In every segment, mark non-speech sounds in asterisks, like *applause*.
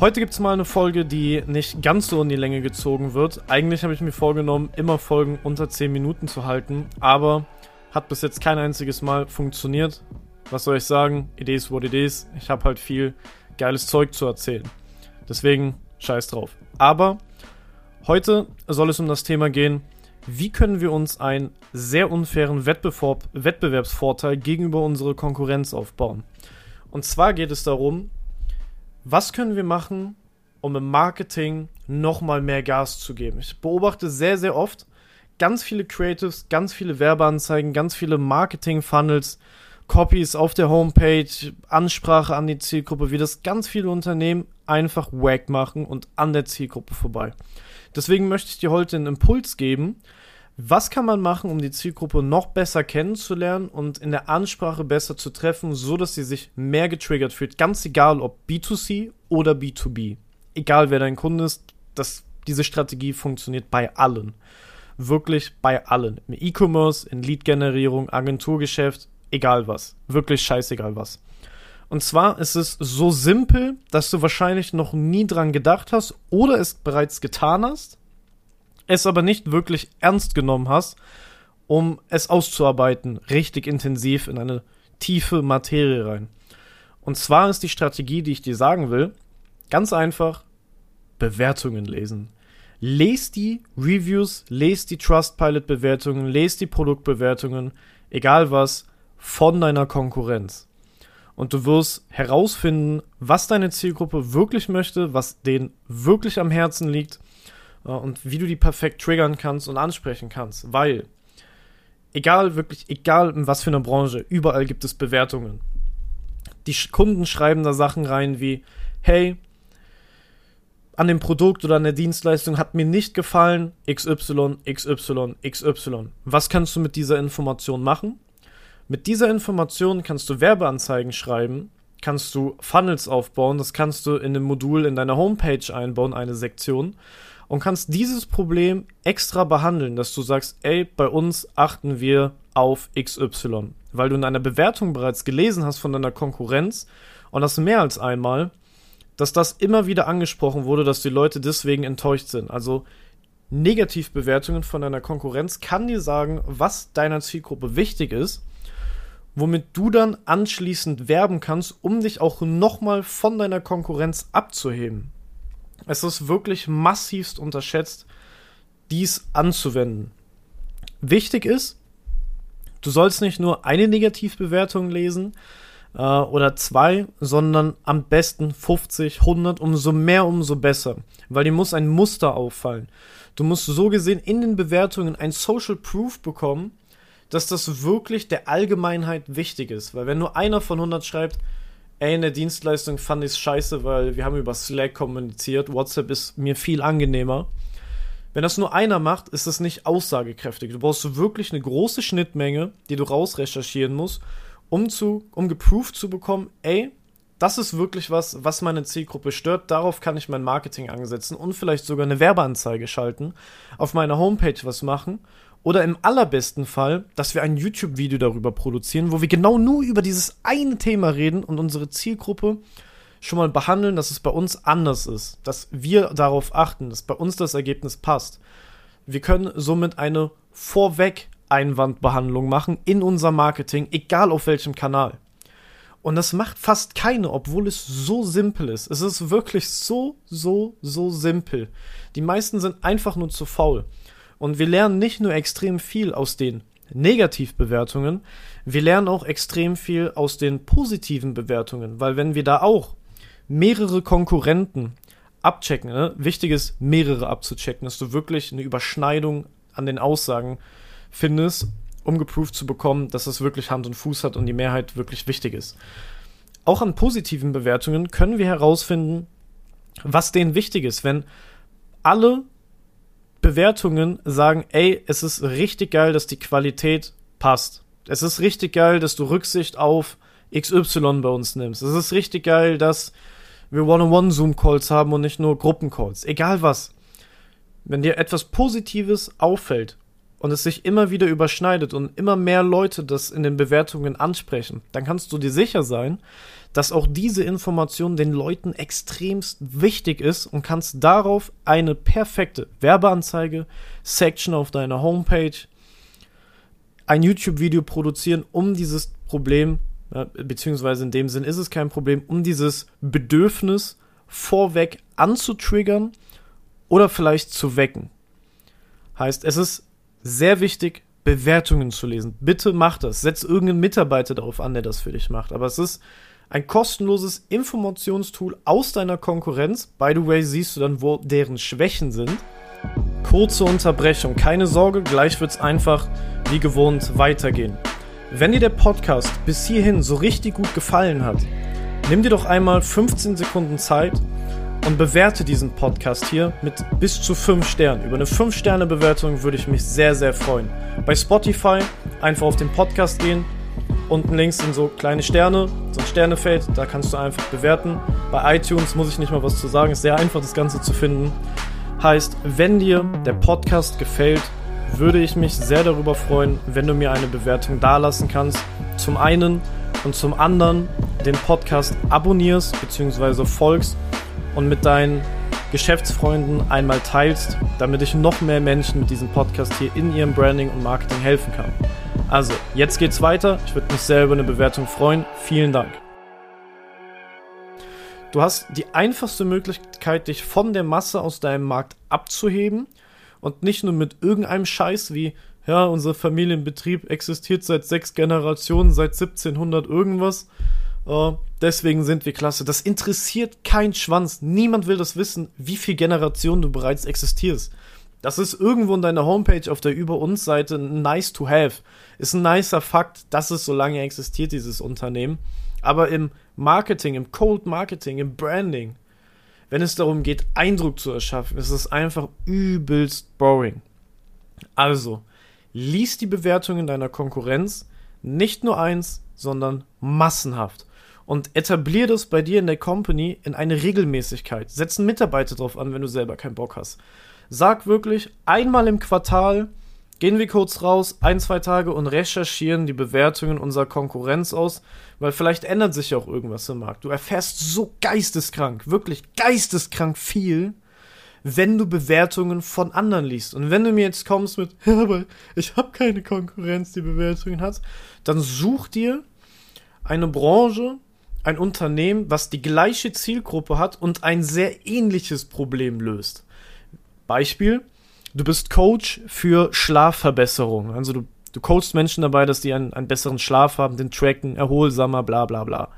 Heute gibt es mal eine Folge, die nicht ganz so in die Länge gezogen wird. Eigentlich habe ich mir vorgenommen, immer Folgen unter 10 Minuten zu halten, aber hat bis jetzt kein einziges Mal funktioniert. Was soll ich sagen? Is what it is. Ich habe halt viel geiles Zeug zu erzählen. Deswegen scheiß drauf. Aber heute soll es um das Thema gehen, wie können wir uns einen sehr unfairen Wettbewerbsvorteil gegenüber unserer Konkurrenz aufbauen. Und zwar geht es darum, was können wir machen, um im Marketing nochmal mehr Gas zu geben? Ich beobachte sehr, sehr oft ganz viele Creatives, ganz viele Werbeanzeigen, ganz viele Marketing-Funnels, Copies auf der Homepage, Ansprache an die Zielgruppe, wie das ganz viele Unternehmen einfach wack machen und an der Zielgruppe vorbei. Deswegen möchte ich dir heute einen Impuls geben, was kann man machen, um die Zielgruppe noch besser kennenzulernen und in der Ansprache besser zu treffen, so dass sie sich mehr getriggert fühlt? Ganz egal, ob B2C oder B2B. Egal, wer dein Kunde ist, das, diese Strategie funktioniert bei allen. Wirklich bei allen. Im E-Commerce, in Lead-Generierung, Agenturgeschäft, egal was. Wirklich scheißegal was. Und zwar ist es so simpel, dass du wahrscheinlich noch nie dran gedacht hast oder es bereits getan hast es aber nicht wirklich ernst genommen hast, um es auszuarbeiten, richtig intensiv in eine tiefe Materie rein. Und zwar ist die Strategie, die ich dir sagen will, ganz einfach Bewertungen lesen. Lest die Reviews, lest die Trustpilot-Bewertungen, lest die Produktbewertungen, egal was, von deiner Konkurrenz. Und du wirst herausfinden, was deine Zielgruppe wirklich möchte, was denen wirklich am Herzen liegt und wie du die perfekt triggern kannst und ansprechen kannst, weil egal, wirklich, egal in was für einer Branche, überall gibt es Bewertungen. Die Kunden schreiben da Sachen rein wie, hey, an dem Produkt oder an der Dienstleistung hat mir nicht gefallen, XY, XY, XY. Was kannst du mit dieser Information machen? Mit dieser Information kannst du Werbeanzeigen schreiben, kannst du Funnels aufbauen, das kannst du in einem Modul in deiner Homepage einbauen, eine Sektion und kannst dieses Problem extra behandeln, dass du sagst, ey, bei uns achten wir auf XY, weil du in einer Bewertung bereits gelesen hast von deiner Konkurrenz und das mehr als einmal, dass das immer wieder angesprochen wurde, dass die Leute deswegen enttäuscht sind. Also Negativbewertungen von deiner Konkurrenz kann dir sagen, was deiner Zielgruppe wichtig ist, womit du dann anschließend werben kannst, um dich auch nochmal von deiner Konkurrenz abzuheben. Es ist wirklich massivst unterschätzt, dies anzuwenden. Wichtig ist, du sollst nicht nur eine Negativbewertung lesen äh, oder zwei, sondern am besten 50, 100, umso mehr, umso besser. Weil dir muss ein Muster auffallen. Du musst so gesehen in den Bewertungen ein Social Proof bekommen, dass das wirklich der Allgemeinheit wichtig ist. Weil wenn nur einer von 100 schreibt, ey, in der Dienstleistung fand ich es scheiße, weil wir haben über Slack kommuniziert. WhatsApp ist mir viel angenehmer. Wenn das nur einer macht, ist das nicht aussagekräftig. Du brauchst wirklich eine große Schnittmenge, die du rausrecherchieren musst, um zu, um geproved zu bekommen, ey, das ist wirklich was, was meine Zielgruppe stört. Darauf kann ich mein Marketing ansetzen und vielleicht sogar eine Werbeanzeige schalten, auf meiner Homepage was machen oder im allerbesten Fall, dass wir ein YouTube-Video darüber produzieren, wo wir genau nur über dieses eine Thema reden und unsere Zielgruppe schon mal behandeln, dass es bei uns anders ist, dass wir darauf achten, dass bei uns das Ergebnis passt. Wir können somit eine Vorweg-Einwandbehandlung machen in unser Marketing, egal auf welchem Kanal. Und das macht fast keine, obwohl es so simpel ist. Es ist wirklich so, so, so simpel. Die meisten sind einfach nur zu faul. Und wir lernen nicht nur extrem viel aus den Negativbewertungen, wir lernen auch extrem viel aus den positiven Bewertungen, weil wenn wir da auch mehrere Konkurrenten abchecken. Ne? Wichtig ist, mehrere abzuchecken, dass du wirklich eine Überschneidung an den Aussagen findest, um geprüft zu bekommen, dass es wirklich Hand und Fuß hat und die Mehrheit wirklich wichtig ist. Auch an positiven Bewertungen können wir herausfinden, was denen wichtig ist. Wenn alle Bewertungen sagen, ey, es ist richtig geil, dass die Qualität passt. Es ist richtig geil, dass du Rücksicht auf XY bei uns nimmst. Es ist richtig geil, dass wir One-on-One-Zoom-Calls haben und nicht nur Gruppencalls. Egal was. Wenn dir etwas Positives auffällt und es sich immer wieder überschneidet und immer mehr Leute das in den Bewertungen ansprechen, dann kannst du dir sicher sein, dass auch diese Information den Leuten extremst wichtig ist und kannst darauf eine perfekte Werbeanzeige, Section auf deiner Homepage, ein YouTube-Video produzieren, um dieses Problem, beziehungsweise in dem Sinn ist es kein Problem, um dieses Bedürfnis vorweg anzutriggern oder vielleicht zu wecken. Heißt, es ist sehr wichtig, Bewertungen zu lesen. Bitte mach das. Setz irgendeinen Mitarbeiter darauf an, der das für dich macht. Aber es ist ein kostenloses Informationstool aus deiner Konkurrenz. By the way, siehst du dann, wo deren Schwächen sind. Kurze Unterbrechung, keine Sorge, gleich wird es einfach wie gewohnt weitergehen. Wenn dir der Podcast bis hierhin so richtig gut gefallen hat, nimm dir doch einmal 15 Sekunden Zeit und bewerte diesen Podcast hier mit bis zu 5 Sternen. Über eine 5-Sterne-Bewertung würde ich mich sehr, sehr freuen. Bei Spotify einfach auf den Podcast gehen, Unten links sind so kleine Sterne, so ein Sternefeld, da kannst du einfach bewerten. Bei iTunes muss ich nicht mal was zu sagen, ist sehr einfach das Ganze zu finden. Heißt, wenn dir der Podcast gefällt, würde ich mich sehr darüber freuen, wenn du mir eine Bewertung dalassen kannst. Zum einen und zum anderen den Podcast abonnierst bzw. folgst und mit deinen Geschäftsfreunden einmal teilst, damit ich noch mehr Menschen mit diesem Podcast hier in ihrem Branding und Marketing helfen kann. Also, jetzt geht's weiter. Ich würde mich sehr über eine Bewertung freuen. Vielen Dank. Du hast die einfachste Möglichkeit, dich von der Masse aus deinem Markt abzuheben und nicht nur mit irgendeinem Scheiß wie, ja, unser Familienbetrieb existiert seit sechs Generationen, seit 1700 irgendwas. Uh, deswegen sind wir klasse. Das interessiert kein Schwanz. Niemand will das wissen, wie viele Generationen du bereits existierst. Das ist irgendwo in deiner Homepage auf der Über uns Seite nice to have. Ist ein nicer Fakt, dass es so lange existiert, dieses Unternehmen. Aber im Marketing, im Cold Marketing, im Branding, wenn es darum geht, Eindruck zu erschaffen, ist es einfach übelst boring. Also, lies die Bewertungen deiner Konkurrenz nicht nur eins, sondern massenhaft. Und etablier das bei dir in der Company in eine Regelmäßigkeit. Setz einen Mitarbeiter drauf an, wenn du selber keinen Bock hast. Sag wirklich, einmal im Quartal gehen wir kurz raus, ein, zwei Tage und recherchieren die Bewertungen unserer Konkurrenz aus, weil vielleicht ändert sich ja auch irgendwas im Markt. Du erfährst so geisteskrank, wirklich geisteskrank viel, wenn du Bewertungen von anderen liest. Und wenn du mir jetzt kommst mit, *laughs* ja, aber ich habe keine Konkurrenz, die Bewertungen hat, dann such dir eine Branche, ein Unternehmen, was die gleiche Zielgruppe hat und ein sehr ähnliches Problem löst. Beispiel, du bist Coach für Schlafverbesserung. Also du, du coachst Menschen dabei, dass die einen, einen besseren Schlaf haben, den tracken, erholsamer, bla bla bla.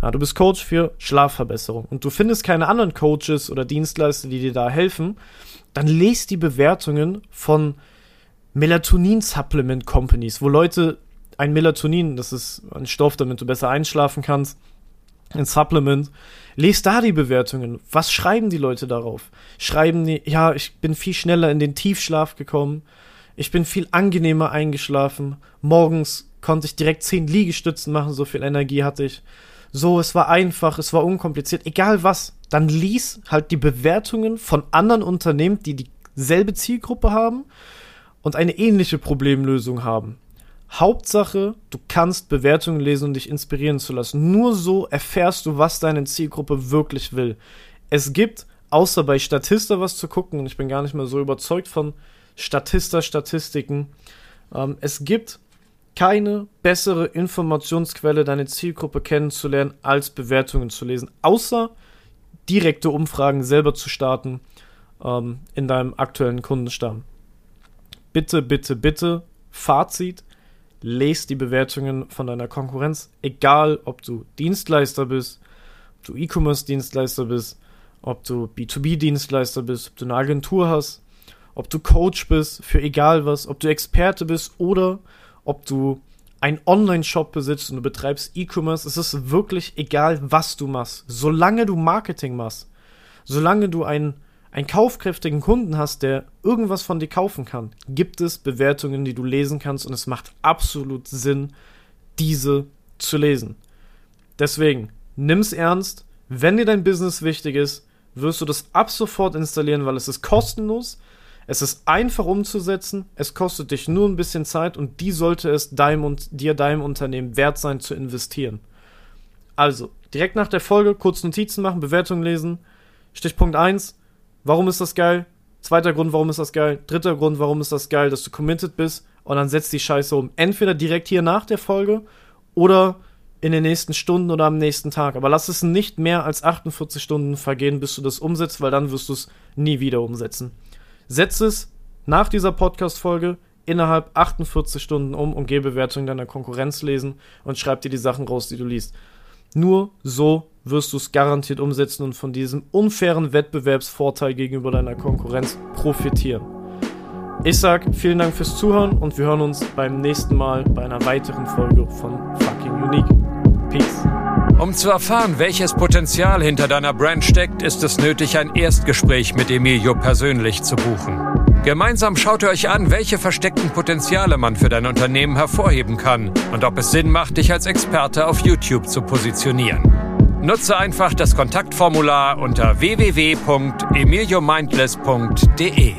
Ja, du bist Coach für Schlafverbesserung und du findest keine anderen Coaches oder Dienstleister, die dir da helfen, dann lest die Bewertungen von Melatonin-Supplement Companies, wo Leute ein Melatonin, das ist ein Stoff, damit du besser einschlafen kannst, *laughs* ein Supplement, lest da die Bewertungen. Was schreiben die Leute darauf? Schreiben die, ja, ich bin viel schneller in den Tiefschlaf gekommen. Ich bin viel angenehmer eingeschlafen. Morgens konnte ich direkt zehn Liegestützen machen, so viel Energie hatte ich. So, es war einfach, es war unkompliziert, egal was. Dann lies halt die Bewertungen von anderen Unternehmen, die dieselbe Zielgruppe haben und eine ähnliche Problemlösung haben. Hauptsache, du kannst Bewertungen lesen und dich inspirieren zu lassen. Nur so erfährst du, was deine Zielgruppe wirklich will. Es gibt, außer bei Statista was zu gucken, und ich bin gar nicht mehr so überzeugt von Statista-Statistiken, ähm, es gibt keine bessere Informationsquelle, deine Zielgruppe kennenzulernen, als Bewertungen zu lesen. Außer direkte Umfragen selber zu starten ähm, in deinem aktuellen Kundenstamm. Bitte, bitte, bitte, Fazit, lest die Bewertungen von deiner Konkurrenz, egal ob du Dienstleister bist, du E-Commerce-Dienstleister bist, ob du B2B-Dienstleister bist, ob du eine Agentur hast, ob du Coach bist für egal was, ob du Experte bist oder ob du einen Online-Shop besitzt und du betreibst E-Commerce, es ist wirklich egal, was du machst. Solange du Marketing machst, solange du einen, einen kaufkräftigen Kunden hast, der irgendwas von dir kaufen kann, gibt es Bewertungen, die du lesen kannst und es macht absolut Sinn, diese zu lesen. Deswegen, nimm's ernst. Wenn dir dein Business wichtig ist, wirst du das ab sofort installieren, weil es ist kostenlos. Es ist einfach umzusetzen, es kostet dich nur ein bisschen Zeit und die sollte es deinem dir, deinem Unternehmen wert sein zu investieren. Also, direkt nach der Folge kurz Notizen machen, Bewertungen lesen. Stichpunkt 1, warum ist das geil? Zweiter Grund, warum ist das geil? Dritter Grund, warum ist das geil, dass du committed bist und dann setzt die Scheiße um. Entweder direkt hier nach der Folge oder in den nächsten Stunden oder am nächsten Tag. Aber lass es nicht mehr als 48 Stunden vergehen, bis du das umsetzt, weil dann wirst du es nie wieder umsetzen. Setz es nach dieser Podcast-Folge innerhalb 48 Stunden um und geh Bewertungen deiner Konkurrenz lesen und schreib dir die Sachen raus, die du liest. Nur so wirst du es garantiert umsetzen und von diesem unfairen Wettbewerbsvorteil gegenüber deiner Konkurrenz profitieren. Ich sag vielen Dank fürs Zuhören und wir hören uns beim nächsten Mal bei einer weiteren Folge von Fucking Unique. Peace. Um zu erfahren, welches Potenzial hinter deiner Brand steckt, ist es nötig, ein Erstgespräch mit Emilio persönlich zu buchen. Gemeinsam schaut ihr euch an, welche versteckten Potenziale man für dein Unternehmen hervorheben kann und ob es Sinn macht, dich als Experte auf YouTube zu positionieren. Nutze einfach das Kontaktformular unter www.emiliomindless.de.